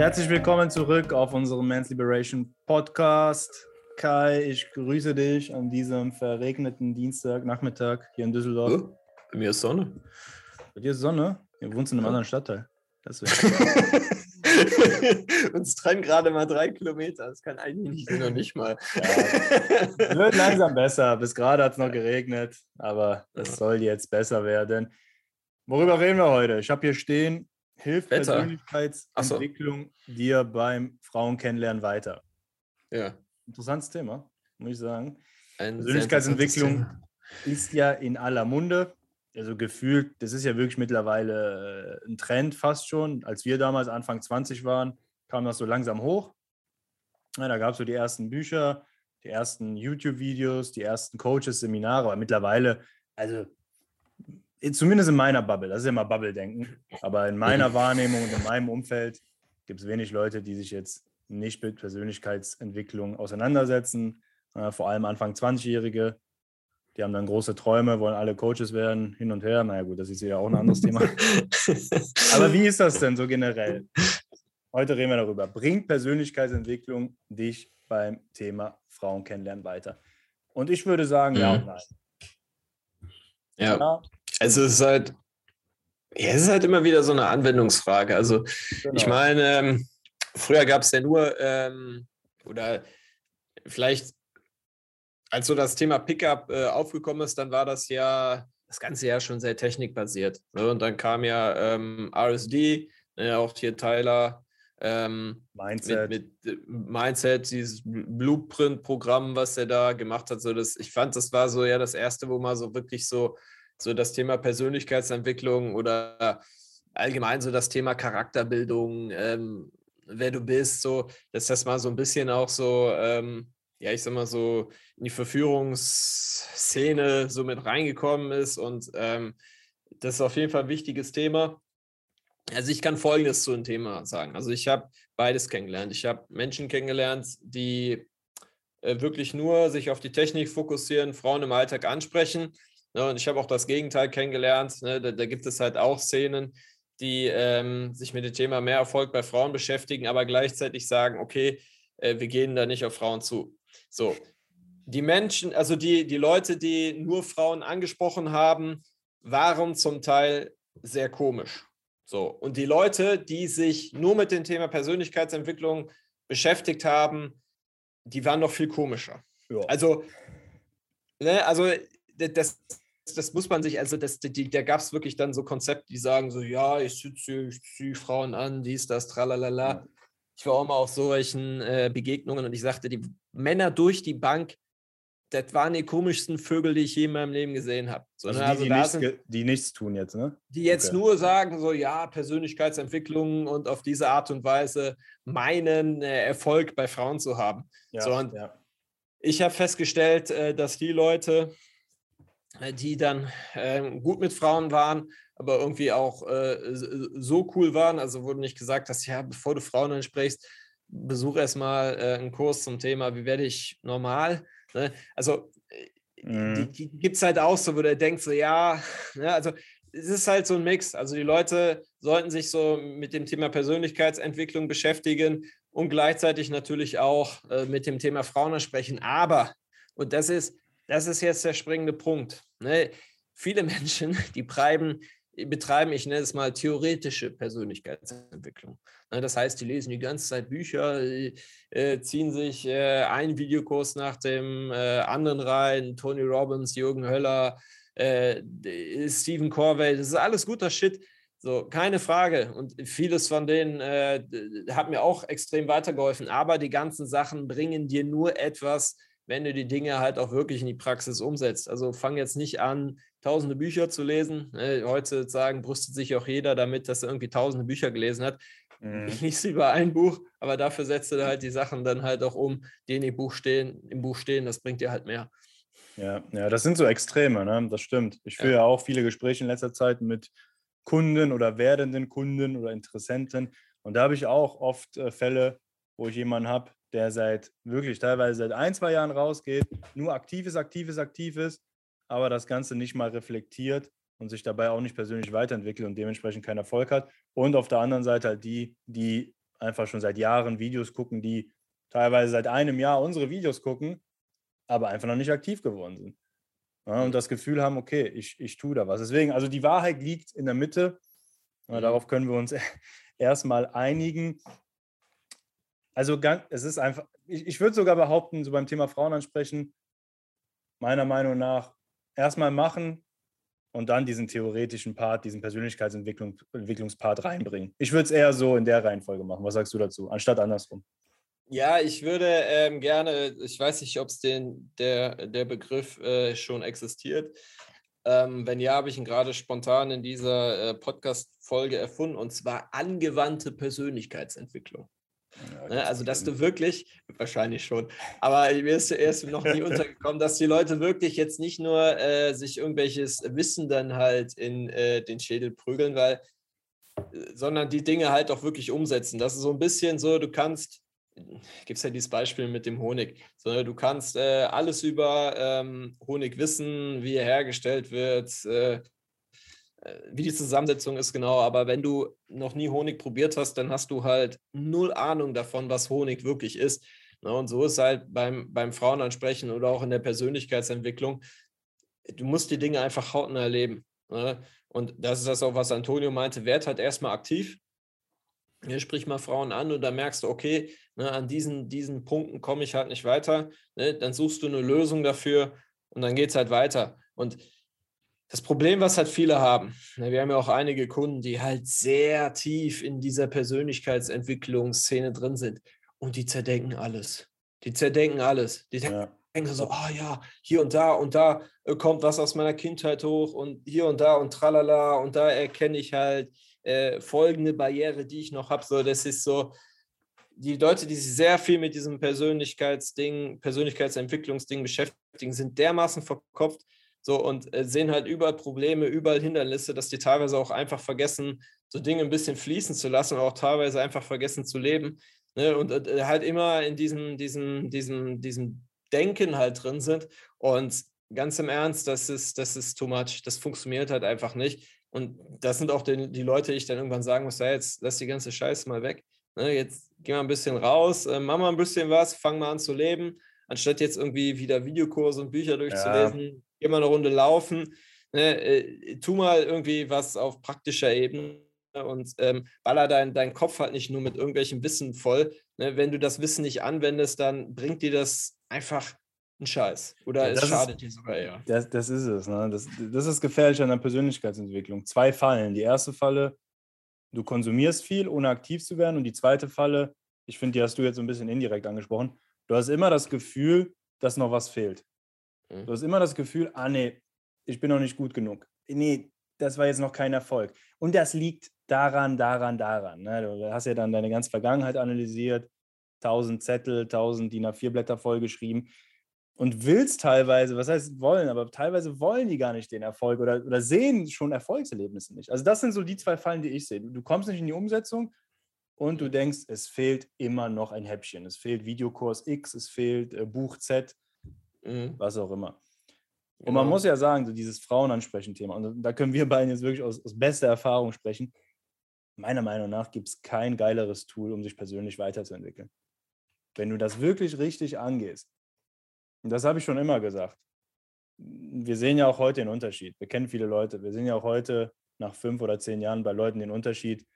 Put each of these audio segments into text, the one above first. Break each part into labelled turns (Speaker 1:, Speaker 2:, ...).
Speaker 1: Herzlich willkommen zurück auf unserem Men's Liberation Podcast. Kai, ich grüße dich an diesem verregneten Dienstagnachmittag hier in Düsseldorf.
Speaker 2: Oh, bei mir ist Sonne.
Speaker 1: Bei dir ist Sonne? Du wohnst in einem anderen Stadtteil.
Speaker 2: Uns trennen gerade mal drei Kilometer. Das kann eigentlich nicht, noch nicht mal.
Speaker 1: Ja, wird langsam besser. Bis gerade hat es noch geregnet, aber es soll jetzt besser werden. Worüber reden wir heute? Ich habe hier stehen, hilft Wetter. Persönlichkeitsentwicklung so. dir beim Frauenkennenlernen weiter?
Speaker 2: Ja.
Speaker 1: Interessantes Thema, muss ich sagen. Ein Persönlichkeitsentwicklung ist ja in aller Munde also gefühlt, das ist ja wirklich mittlerweile äh, ein Trend fast schon. Als wir damals Anfang 20 waren, kam das so langsam hoch. Ja, da gab es so die ersten Bücher, die ersten YouTube-Videos, die ersten Coaches, Seminare, aber mittlerweile, also zumindest in meiner Bubble, das ist ja immer Bubble-Denken, aber in meiner Wahrnehmung und in meinem Umfeld gibt es wenig Leute, die sich jetzt nicht mit Persönlichkeitsentwicklung auseinandersetzen, äh, vor allem Anfang 20-Jährige, die haben dann große Träume, wollen alle Coaches werden, hin und her. Naja, gut, das ist ja auch ein anderes Thema. Aber wie ist das denn so generell? Heute reden wir darüber. Bringt Persönlichkeitsentwicklung dich beim Thema Frauen kennenlernen weiter? Und ich würde sagen, ja und nein.
Speaker 2: Ja. ja. Also es ist halt, ja, es ist halt immer wieder so eine Anwendungsfrage. Also genau. ich meine, ähm, früher gab es ja nur, ähm, oder vielleicht als so das Thema Pickup äh, aufgekommen ist, dann war das ja das ganze Jahr schon sehr technikbasiert. Ne? Und dann kam ja ähm, RSD, ne, auch hier Tyler. Ähm, Mindset. Mit, mit, äh, Mindset, dieses Blueprint-Programm, was er da gemacht hat. So das, ich fand, das war so ja das erste, wo man so wirklich so, so das Thema Persönlichkeitsentwicklung oder allgemein so das Thema Charakterbildung, ähm, wer du bist, so, dass das mal so ein bisschen auch so ähm, ja, ich sag mal so, in die Verführungsszene so mit reingekommen ist. Und ähm, das ist auf jeden Fall ein wichtiges Thema. Also ich kann Folgendes zu dem Thema sagen. Also ich habe beides kennengelernt. Ich habe Menschen kennengelernt, die äh, wirklich nur sich auf die Technik fokussieren, Frauen im Alltag ansprechen. Ne, und ich habe auch das Gegenteil kennengelernt. Ne? Da, da, gibt es halt auch Szenen, die ähm, sich mit dem Thema mehr Erfolg bei Frauen beschäftigen, aber gleichzeitig sagen, okay, äh, wir gehen da nicht auf Frauen zu. So, die Menschen, also die, die Leute, die nur Frauen angesprochen haben, waren zum Teil sehr komisch. So, und die Leute, die sich nur mit dem Thema Persönlichkeitsentwicklung beschäftigt haben, die waren noch viel komischer. Ja. Also, ne, also das, das muss man sich, also das, die, da gab es wirklich dann so Konzepte, die sagen so, ja, ich sitze, ich ziehe Frauen an, dies, das, tralalala. Ich war auch mal auf solchen äh, Begegnungen und ich sagte, die Männer durch die Bank, das waren die komischsten Vögel, die ich je in meinem Leben gesehen habe.
Speaker 1: So, also, die, also die, nichts, sind, die, nichts, tun jetzt, ne?
Speaker 2: Die jetzt okay. nur sagen, so ja, Persönlichkeitsentwicklung und auf diese Art und Weise meinen äh, Erfolg bei Frauen zu haben. Ja, so, und ja. ich habe festgestellt, äh, dass die Leute, die dann ähm, gut mit Frauen waren, aber irgendwie auch äh, so cool waren. Also wurde nicht gesagt, dass ja, bevor du Frauen ansprichst, besuch erstmal äh, einen Kurs zum Thema, wie werde ich normal. Ne? Also äh, mhm. die, die gibt es halt auch so, wo der denkt so, ja, ne? also es ist halt so ein Mix. Also die Leute sollten sich so mit dem Thema Persönlichkeitsentwicklung beschäftigen und gleichzeitig natürlich auch äh, mit dem Thema Frauen sprechen. Aber, und das ist, das ist jetzt der springende Punkt. Ne? Viele Menschen, die treiben betreiben, ich nenne es mal theoretische Persönlichkeitsentwicklung. Ne, das heißt, die lesen die ganze Zeit Bücher, äh, ziehen sich äh, einen Videokurs nach dem äh, anderen rein, Tony Robbins, Jürgen Höller, äh, Stephen Corvey, das ist alles guter Shit. So, keine Frage. Und vieles von denen äh, hat mir auch extrem weitergeholfen. Aber die ganzen Sachen bringen dir nur etwas, wenn du die Dinge halt auch wirklich in die Praxis umsetzt. Also fang jetzt nicht an, tausende Bücher zu lesen. Ne, heutzutage brüstet sich auch jeder damit, dass er irgendwie tausende Bücher gelesen hat. Mhm. Ich lese lieber ein Buch, aber dafür setzt du halt die Sachen dann halt auch um, die in dem Buch stehen, im Buch stehen, das bringt dir halt mehr.
Speaker 1: Ja, ja, das sind so Extreme, ne? das stimmt. Ich führe ja. ja auch viele Gespräche in letzter Zeit mit Kunden oder werdenden Kunden oder Interessenten. Und da habe ich auch oft äh, Fälle, wo ich jemanden habe, der seit wirklich teilweise seit ein, zwei Jahren rausgeht, nur aktives, aktives, aktives aber das Ganze nicht mal reflektiert und sich dabei auch nicht persönlich weiterentwickelt und dementsprechend keinen Erfolg hat. Und auf der anderen Seite halt die, die einfach schon seit Jahren Videos gucken, die teilweise seit einem Jahr unsere Videos gucken, aber einfach noch nicht aktiv geworden sind. Ja, und das Gefühl haben, okay, ich, ich tue da was. Deswegen, also die Wahrheit liegt in der Mitte. Ja, mhm. darauf können wir uns erstmal einigen. Also es ist einfach, ich, ich würde sogar behaupten, so beim Thema Frauen ansprechen, meiner Meinung nach erstmal machen und dann diesen theoretischen Part, diesen Persönlichkeitsentwicklungspart reinbringen. Ich würde es eher so in der Reihenfolge machen. Was sagst du dazu, anstatt andersrum?
Speaker 2: Ja, ich würde ähm, gerne, ich weiß nicht, ob es der, der Begriff äh, schon existiert. Ähm, wenn ja, habe ich ihn gerade spontan in dieser äh, Podcast-Folge erfunden, und zwar angewandte Persönlichkeitsentwicklung. Ja, ne, also, dass du wirklich, wahrscheinlich schon, aber mir ist erst noch nie untergekommen, dass die Leute wirklich jetzt nicht nur äh, sich irgendwelches Wissen dann halt in äh, den Schädel prügeln, weil, äh, sondern die Dinge halt auch wirklich umsetzen. Das ist so ein bisschen so, du kannst gibt es ja dieses Beispiel mit dem Honig. So, du kannst äh, alles über ähm, Honig wissen, wie er hergestellt wird, äh, wie die Zusammensetzung ist genau. Aber wenn du noch nie Honig probiert hast, dann hast du halt null Ahnung davon, was Honig wirklich ist. Ne? Und so ist halt beim, beim Frauenansprechen oder auch in der Persönlichkeitsentwicklung. Du musst die Dinge einfach hautnah erleben. Ne? Und das ist das auch, was Antonio meinte. Werd halt erstmal aktiv. Sprich mal Frauen an und dann merkst du, okay, ne, an diesen, diesen Punkten komme ich halt nicht weiter. Dann suchst du eine Lösung dafür und dann geht es halt weiter. Und das Problem, was halt viele haben, ne, wir haben ja auch einige Kunden, die halt sehr tief in dieser Persönlichkeitsentwicklungsszene drin sind und die zerdenken alles. Die zerdenken alles. Die ja. denken so, ah oh, ja, hier und da und da äh, kommt was aus meiner Kindheit hoch und hier und da und tralala und da erkenne ich halt äh, folgende Barriere, die ich noch habe. So, das ist so, die Leute, die sich sehr viel mit diesem Persönlichkeitsding, Persönlichkeitsentwicklungsding beschäftigen, sind dermaßen verkopft so und äh, sehen halt überall Probleme, überall Hindernisse, dass die teilweise auch einfach vergessen, so Dinge ein bisschen fließen zu lassen und auch teilweise einfach vergessen zu leben. Ne? Und äh, halt immer in diesem, diesem, diesem, diesem Denken halt drin sind. Und ganz im Ernst, das ist, das ist too much. Das funktioniert halt einfach nicht. Und das sind auch die, die Leute, die ich dann irgendwann sagen muss, ja, jetzt lass die ganze Scheiße mal weg. Ne, jetzt geh mal ein bisschen raus, äh, mach mal ein bisschen was, fang mal an zu leben, anstatt jetzt irgendwie wieder Videokurse und Bücher durchzulesen, ja. Geh mal eine Runde laufen, ne, äh, tu mal irgendwie was auf praktischer Ebene und ähm, baller deinen dein Kopf halt nicht nur mit irgendwelchem Wissen voll. Ne, wenn du das Wissen nicht anwendest, dann bringt dir das einfach ein Scheiß. Oder ja, es schadet ist, dir sogar eher.
Speaker 1: Das, das ist es. Ne? Das, das ist gefährlich an der Persönlichkeitsentwicklung. Zwei Fallen. Die erste Falle, du konsumierst viel, ohne aktiv zu werden. Und die zweite Falle, ich finde, die hast du jetzt so ein bisschen indirekt angesprochen. Du hast immer das Gefühl, dass noch was fehlt. Mhm. Du hast immer das Gefühl, ah nee, ich bin noch nicht gut genug. Nee, das war jetzt noch kein Erfolg. Und das liegt daran, daran, daran. Ne? Du hast ja dann deine ganze Vergangenheit analysiert, tausend Zettel, tausend DIN A4-Blätter vollgeschrieben und willst teilweise, was heißt wollen, aber teilweise wollen die gar nicht den Erfolg oder, oder sehen schon Erfolgserlebnisse nicht. Also das sind so die zwei Fallen, die ich sehe. Du, kommst nicht in die Umsetzung und du denkst, es fehlt immer noch ein Häppchen. Es fehlt Videokurs X, es fehlt äh, Buch Z, mhm. was auch immer. Und man genau. muss ja sagen, so dieses Frauenansprechen-Thema, und da können wir beiden jetzt wirklich aus, aus bester Erfahrung sprechen. Meiner Meinung nach gibt es kein geileres Tool, um sich persönlich weiterzuentwickeln. Wenn du das wirklich richtig angehst, und das habe ich schon immer gesagt. Wir sehen ja auch heute den Unterschied. Wir kennen viele Leute. Wir sehen ja auch heute nach fünf oder zehn Jahren bei Leuten den Unterschied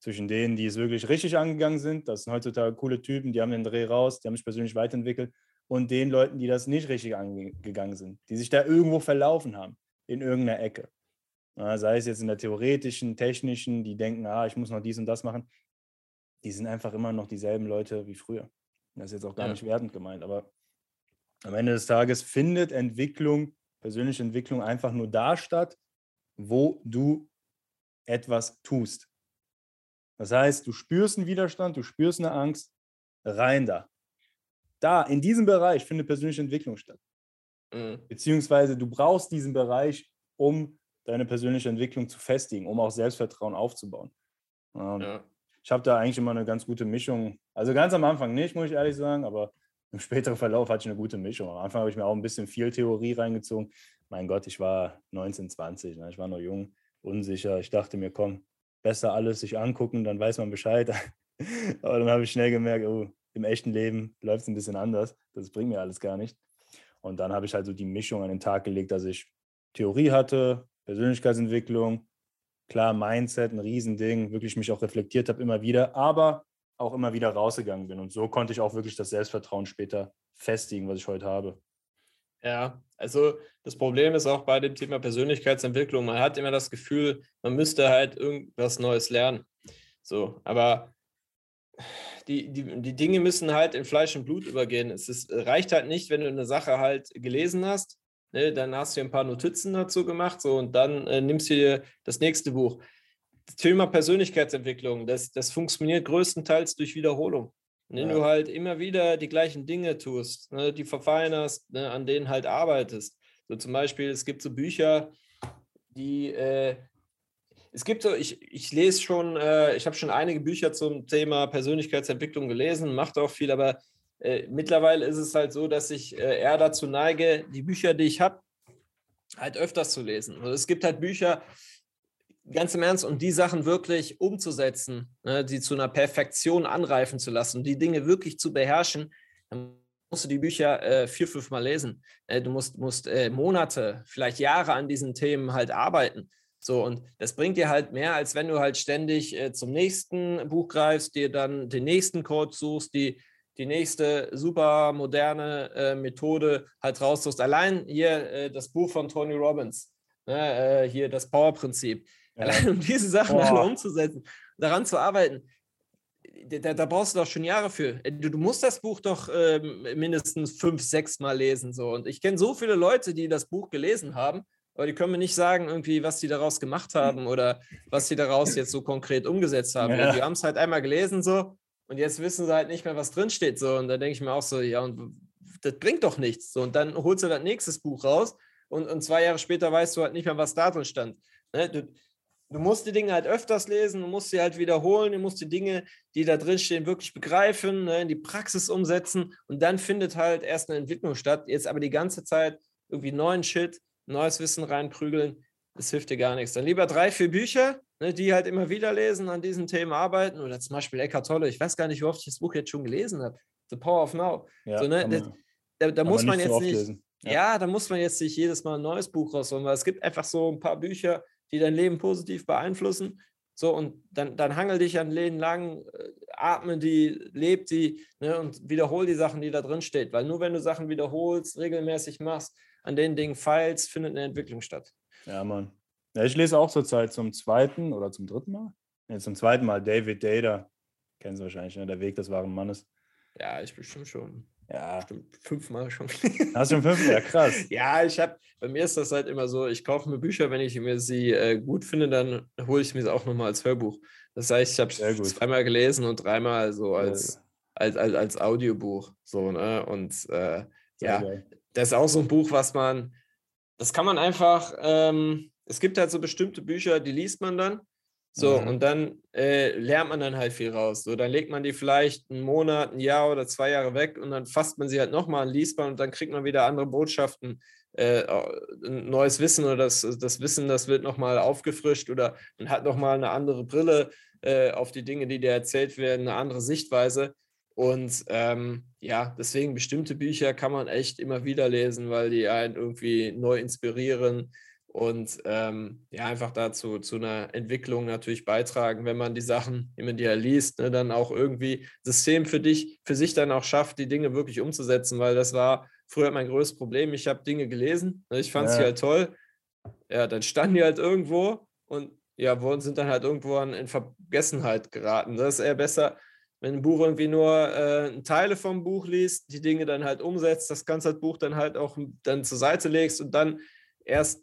Speaker 1: zwischen denen, die es wirklich richtig angegangen sind. Das sind heutzutage coole Typen, die haben den Dreh raus, die haben sich persönlich weiterentwickelt. Und den Leuten, die das nicht richtig angegangen sind, die sich da irgendwo verlaufen haben, in irgendeiner Ecke. Ja, sei es jetzt in der theoretischen, technischen, die denken, ah, ich muss noch dies und das machen. Die sind einfach immer noch dieselben Leute wie früher. Das ist jetzt auch gar ja. nicht wertend gemeint, aber am Ende des Tages findet Entwicklung, persönliche Entwicklung einfach nur da statt, wo du etwas tust. Das heißt, du spürst einen Widerstand, du spürst eine Angst, rein da. Da, in diesem Bereich findet persönliche Entwicklung statt. Mhm. Beziehungsweise du brauchst diesen Bereich, um deine persönliche Entwicklung zu festigen, um auch Selbstvertrauen aufzubauen. Ja. Ich habe da eigentlich immer eine ganz gute Mischung. Also ganz am Anfang nicht, muss ich ehrlich sagen, aber im späteren Verlauf hatte ich eine gute Mischung. Am Anfang habe ich mir auch ein bisschen viel Theorie reingezogen. Mein Gott, ich war 19, 20, ne? ich war noch jung, unsicher. Ich dachte mir, komm, besser alles sich angucken, dann weiß man Bescheid. Aber dann habe ich schnell gemerkt, oh, im echten Leben läuft es ein bisschen anders. Das bringt mir alles gar nicht. Und dann habe ich halt so die Mischung an den Tag gelegt, dass ich Theorie hatte, Persönlichkeitsentwicklung, klar, Mindset, ein Riesending, wirklich mich auch reflektiert habe immer wieder, aber auch immer wieder rausgegangen bin. Und so konnte ich auch wirklich das Selbstvertrauen später festigen, was ich heute habe.
Speaker 2: Ja, also das Problem ist auch bei dem Thema Persönlichkeitsentwicklung, man hat immer das Gefühl, man müsste halt irgendwas Neues lernen. So, aber die, die, die Dinge müssen halt in Fleisch und Blut übergehen. Es ist, reicht halt nicht, wenn du eine Sache halt gelesen hast, ne, dann hast du ein paar Notizen dazu gemacht so, und dann äh, nimmst du dir das nächste Buch. Das Thema Persönlichkeitsentwicklung, das, das funktioniert größtenteils durch Wiederholung. Wenn ja. du halt immer wieder die gleichen Dinge tust, ne, die verfeinerst, ne, an denen halt arbeitest. So zum Beispiel, es gibt so Bücher, die, äh, es gibt so, ich, ich lese schon, äh, ich habe schon einige Bücher zum Thema Persönlichkeitsentwicklung gelesen, macht auch viel, aber äh, mittlerweile ist es halt so, dass ich äh, eher dazu neige, die Bücher, die ich habe, halt öfters zu lesen. Also es gibt halt Bücher, ganz im Ernst, und die Sachen wirklich umzusetzen, ne, die zu einer Perfektion anreifen zu lassen, die Dinge wirklich zu beherrschen, dann musst du die Bücher äh, vier, fünf Mal lesen. Äh, du musst, musst äh, Monate, vielleicht Jahre an diesen Themen halt arbeiten. So, und das bringt dir halt mehr, als wenn du halt ständig äh, zum nächsten Buch greifst, dir dann den nächsten Code suchst, die, die nächste super moderne äh, Methode halt raussuchst. Allein hier äh, das Buch von Tony Robbins, ne, äh, hier das Power-Prinzip. Ja. Allein um diese Sachen alle umzusetzen, daran zu arbeiten, da, da, brauchst du doch schon Jahre für. Äh, du, du musst das Buch doch ähm, mindestens fünf, sechs Mal lesen. So. Und ich kenne so viele Leute, die das Buch gelesen haben aber die können mir nicht sagen, irgendwie, was die daraus gemacht haben oder was sie daraus jetzt so konkret umgesetzt haben. Ja. Die haben es halt einmal gelesen so und jetzt wissen sie halt nicht mehr, was drinsteht. So. Und da denke ich mir auch so, ja, und das bringt doch nichts. So. Und dann holst du das nächste Buch raus und, und zwei Jahre später weißt du halt nicht mehr, was da drin stand. Ne? Du, du musst die Dinge halt öfters lesen, du musst sie halt wiederholen, du musst die Dinge, die da drin stehen, wirklich begreifen, ne? in die Praxis umsetzen und dann findet halt erst eine Entwicklung statt. Jetzt aber die ganze Zeit irgendwie neuen Shit neues Wissen reinprügeln, das hilft dir gar nichts. Dann lieber drei, vier Bücher, ne, die halt immer wieder lesen, an diesen Themen arbeiten. Oder zum Beispiel Eckhart Tolle. Ich weiß gar nicht, wie oft ich das Buch jetzt schon gelesen habe. The Power of Now. Ja, so, ne, man, da, da muss man jetzt nicht. Ja. ja. da muss man jetzt nicht jedes Mal ein neues Buch rausholen, weil es gibt einfach so ein paar Bücher, die dein Leben positiv beeinflussen. So, und dann, dann hangel dich an Leben lang, äh, atme die, leb die ne, und wiederhol die Sachen, die da drin stehen. Weil nur wenn du Sachen wiederholst, regelmäßig machst, an den Dingen feilst, findet eine Entwicklung statt.
Speaker 1: Ja, Mann. Ja, ich lese auch zurzeit zum zweiten oder zum dritten Mal. Nee, zum zweiten Mal David Data. Kennen Sie wahrscheinlich, ne? Der Weg des wahren Mannes.
Speaker 2: Ja, ich bestimmt schon.
Speaker 1: Ja.
Speaker 2: Bestimmt fünfmal schon.
Speaker 1: Hast du schon fünfmal? Ja, krass.
Speaker 2: ja, ich habe, bei mir ist das halt immer so, ich kaufe mir Bücher, wenn ich mir sie äh, gut finde, dann hole ich mir sie auch nochmal als Hörbuch. Das heißt, ich habe es zweimal gelesen und dreimal so als, als, als, als Audiobuch. So, ne? Und äh, ja, geil das ist auch so ein Buch, was man, das kann man einfach, ähm, es gibt halt so bestimmte Bücher, die liest man dann. So, mhm. und dann äh, lernt man dann halt viel raus. So, dann legt man die vielleicht einen Monat, ein Jahr oder zwei Jahre weg und dann fasst man sie halt nochmal und liest man und dann kriegt man wieder andere Botschaften, äh, ein neues Wissen oder das, das Wissen, das wird nochmal aufgefrischt oder man hat nochmal eine andere Brille äh, auf die Dinge, die dir erzählt werden, eine andere Sichtweise. Und ähm, ja, deswegen bestimmte Bücher kann man echt immer wieder lesen, weil die einen irgendwie neu inspirieren und ähm, ja, einfach dazu zu einer Entwicklung natürlich beitragen, wenn man die Sachen, die man dir liest, ne, dann auch irgendwie System für dich, für sich dann auch schafft, die Dinge wirklich umzusetzen, weil das war früher mein größtes Problem. Ich habe Dinge gelesen, ne, ich fand ja. sie halt toll. Ja, dann standen die halt irgendwo und ja, wurden sind dann halt irgendwo in Vergessenheit geraten. Das ist eher besser, wenn ein Buch irgendwie nur äh, Teile vom Buch liest, die Dinge dann halt umsetzt, das ganze Buch dann halt auch dann zur Seite legst und dann erst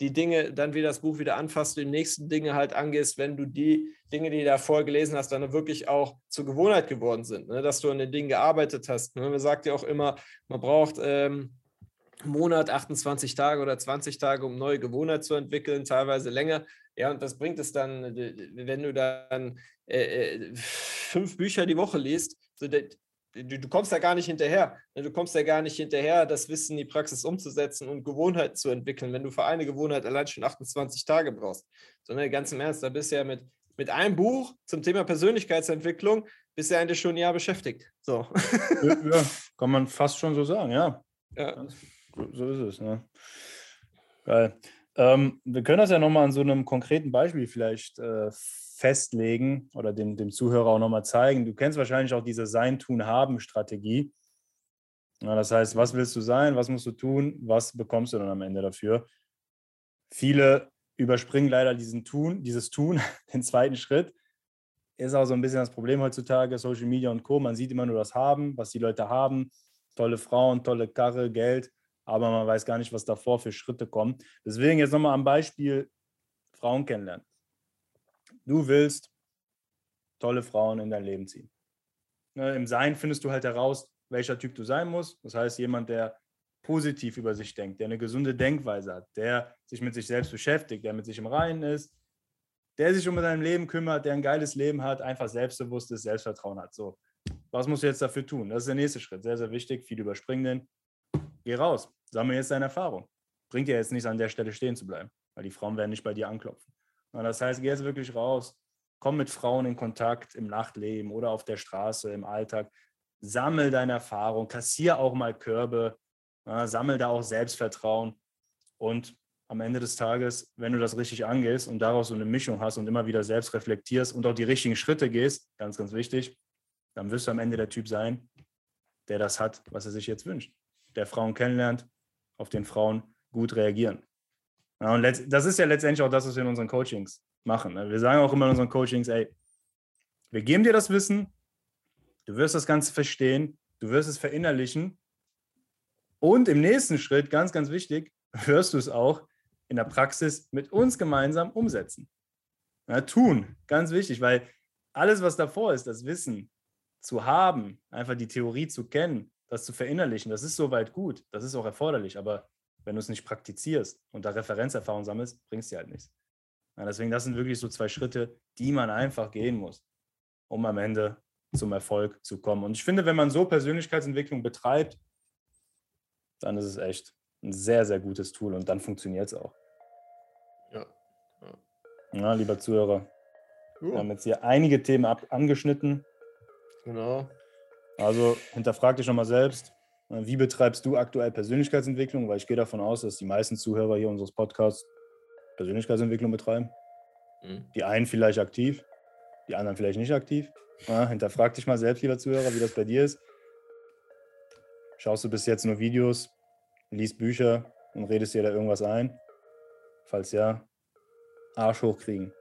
Speaker 2: die Dinge, dann wieder das Buch wieder anfasst, die nächsten Dinge halt angehst, wenn du die Dinge, die du davor gelesen hast, dann wirklich auch zur Gewohnheit geworden sind, ne? dass du an den Dingen gearbeitet hast. Ne? Man sagt ja auch immer, man braucht ähm, Monat, 28 Tage oder 20 Tage, um neue Gewohnheiten zu entwickeln, teilweise länger. Ja, und das bringt es dann, wenn du dann äh, äh, fünf Bücher die Woche liest, so, du, du, kommst da gar nicht hinterher. Ne? Du kommst ja gar nicht hinterher, das Wissen in die Praxis umzusetzen und Gewohnheiten zu entwickeln, wenn du für eine Gewohnheit allein schon 28 Tage brauchst. Sondern ganz im Ernst, da bist du ja mit, mit einem Buch zum Thema Persönlichkeitsentwicklung bist du eigentlich schon ein Jahr beschäftigt. So.
Speaker 1: Ja, ja kann man fast schon so sagen, ja. ja. So, so ist es. Ne? Geil. Ähm, wir können das ja nochmal an so einem konkreten Beispiel vielleicht äh, festlegen oder dem, dem Zuhörer auch nochmal zeigen. Du kennst wahrscheinlich auch diese Sein-Tun-Haben-Strategie. Ja, das heißt, was willst du sein, was musst du tun, was bekommst du dann am Ende dafür? Viele überspringen leider diesen Tun, dieses Tun, den zweiten Schritt. Ist auch so ein bisschen das Problem heutzutage, Social Media und Co. Man sieht immer nur das Haben, was die Leute haben. Tolle Frauen, tolle Karre, Geld, aber man weiß gar nicht, was davor für Schritte kommen. Deswegen jetzt nochmal am Beispiel Frauen kennenlernen. Du willst tolle Frauen in dein Leben ziehen. Ne, Im Sein findest du halt heraus, welcher Typ du sein musst. Das heißt, jemand, der positiv über sich denkt, der eine gesunde Denkweise hat, der sich mit sich selbst beschäftigt, der mit sich im Reinen ist, der sich um sein Leben kümmert, der ein geiles Leben hat, einfach selbstbewusstes Selbstvertrauen hat. So, was musst du jetzt dafür tun? Das ist der nächste Schritt. Sehr, sehr wichtig. Viele überspringen den. Geh raus. Sammle jetzt deine Erfahrung. Bringt dir jetzt nicht an der Stelle stehen zu bleiben, weil die Frauen werden nicht bei dir anklopfen. Das heißt, geh jetzt wirklich raus. Komm mit Frauen in Kontakt im Nachtleben oder auf der Straße, im Alltag sammel deine Erfahrung, kassier auch mal Körbe, ja, sammel da auch Selbstvertrauen und am Ende des Tages, wenn du das richtig angehst und daraus so eine Mischung hast und immer wieder selbst reflektierst und auch die richtigen Schritte gehst, ganz, ganz wichtig, dann wirst du am Ende der Typ sein, der das hat, was er sich jetzt wünscht. Der Frauen kennenlernt, auf den Frauen gut reagieren. Ja, und das ist ja letztendlich auch das, was wir in unseren Coachings machen. Ne? Wir sagen auch immer in unseren Coachings, ey, wir geben dir das Wissen, Du wirst das Ganze verstehen, du wirst es verinnerlichen und im nächsten Schritt, ganz, ganz wichtig, wirst du es auch in der Praxis mit uns gemeinsam umsetzen. Ja, tun, ganz wichtig, weil alles, was davor ist, das Wissen zu haben, einfach die Theorie zu kennen, das zu verinnerlichen, das ist soweit gut, das ist auch erforderlich, aber wenn du es nicht praktizierst und da Referenzerfahrung sammelst, bringst du halt nichts. Ja, deswegen, das sind wirklich so zwei Schritte, die man einfach gehen muss, um am Ende zum Erfolg zu kommen. Und ich finde, wenn man so Persönlichkeitsentwicklung betreibt, dann ist es echt ein sehr, sehr gutes Tool und dann funktioniert es auch. Ja. ja. ja. lieber Zuhörer, uh. wir haben jetzt hier einige Themen ab angeschnitten. Genau. Also hinterfrag dich schon mal selbst. Wie betreibst du aktuell Persönlichkeitsentwicklung? Weil ich gehe davon aus, dass die meisten Zuhörer hier unseres Podcasts Persönlichkeitsentwicklung betreiben. Mhm. Die einen vielleicht aktiv, die anderen vielleicht nicht aktiv. Ja, hinterfrag dich mal selbst, lieber Zuhörer, wie das bei dir ist. Schaust du bis jetzt nur Videos, liest Bücher und redest dir da irgendwas ein? Falls ja, Arsch hochkriegen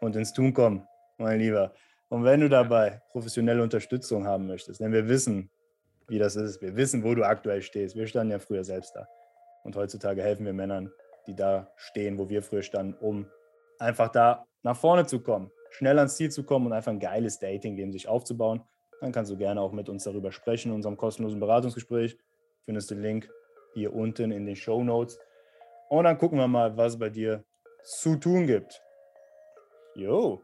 Speaker 1: und ins Tun kommen, mein Lieber. Und wenn du dabei professionelle Unterstützung haben möchtest, denn wir wissen, wie das ist, wir wissen, wo du aktuell stehst. Wir standen ja früher selbst da. Und heutzutage helfen wir Männern, die da stehen, wo wir früher standen, um einfach da nach vorne zu kommen schnell ans Ziel zu kommen und einfach ein geiles Dating-Leben sich aufzubauen, dann kannst du gerne auch mit uns darüber sprechen in unserem kostenlosen Beratungsgespräch. Findest den Link hier unten in den Show Notes. Und dann gucken wir mal, was es bei dir zu tun gibt. Jo.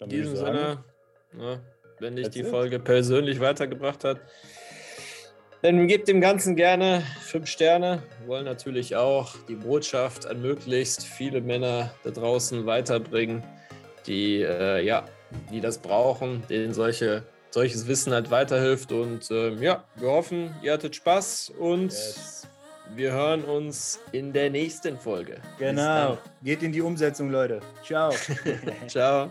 Speaker 2: In diesem Sinne, ja, wenn dich die Folge persönlich weitergebracht hat, dann gebt dem Ganzen gerne fünf Sterne. Wir wollen natürlich auch die Botschaft an möglichst viele Männer da draußen weiterbringen die, äh, ja, die das brauchen, denen solche, solches Wissen halt weiterhilft. Und äh, ja, wir hoffen, ihr hattet Spaß und yes. wir hören uns in der nächsten Folge.
Speaker 1: Genau. Geht in die Umsetzung, Leute. Ciao.
Speaker 2: Ciao.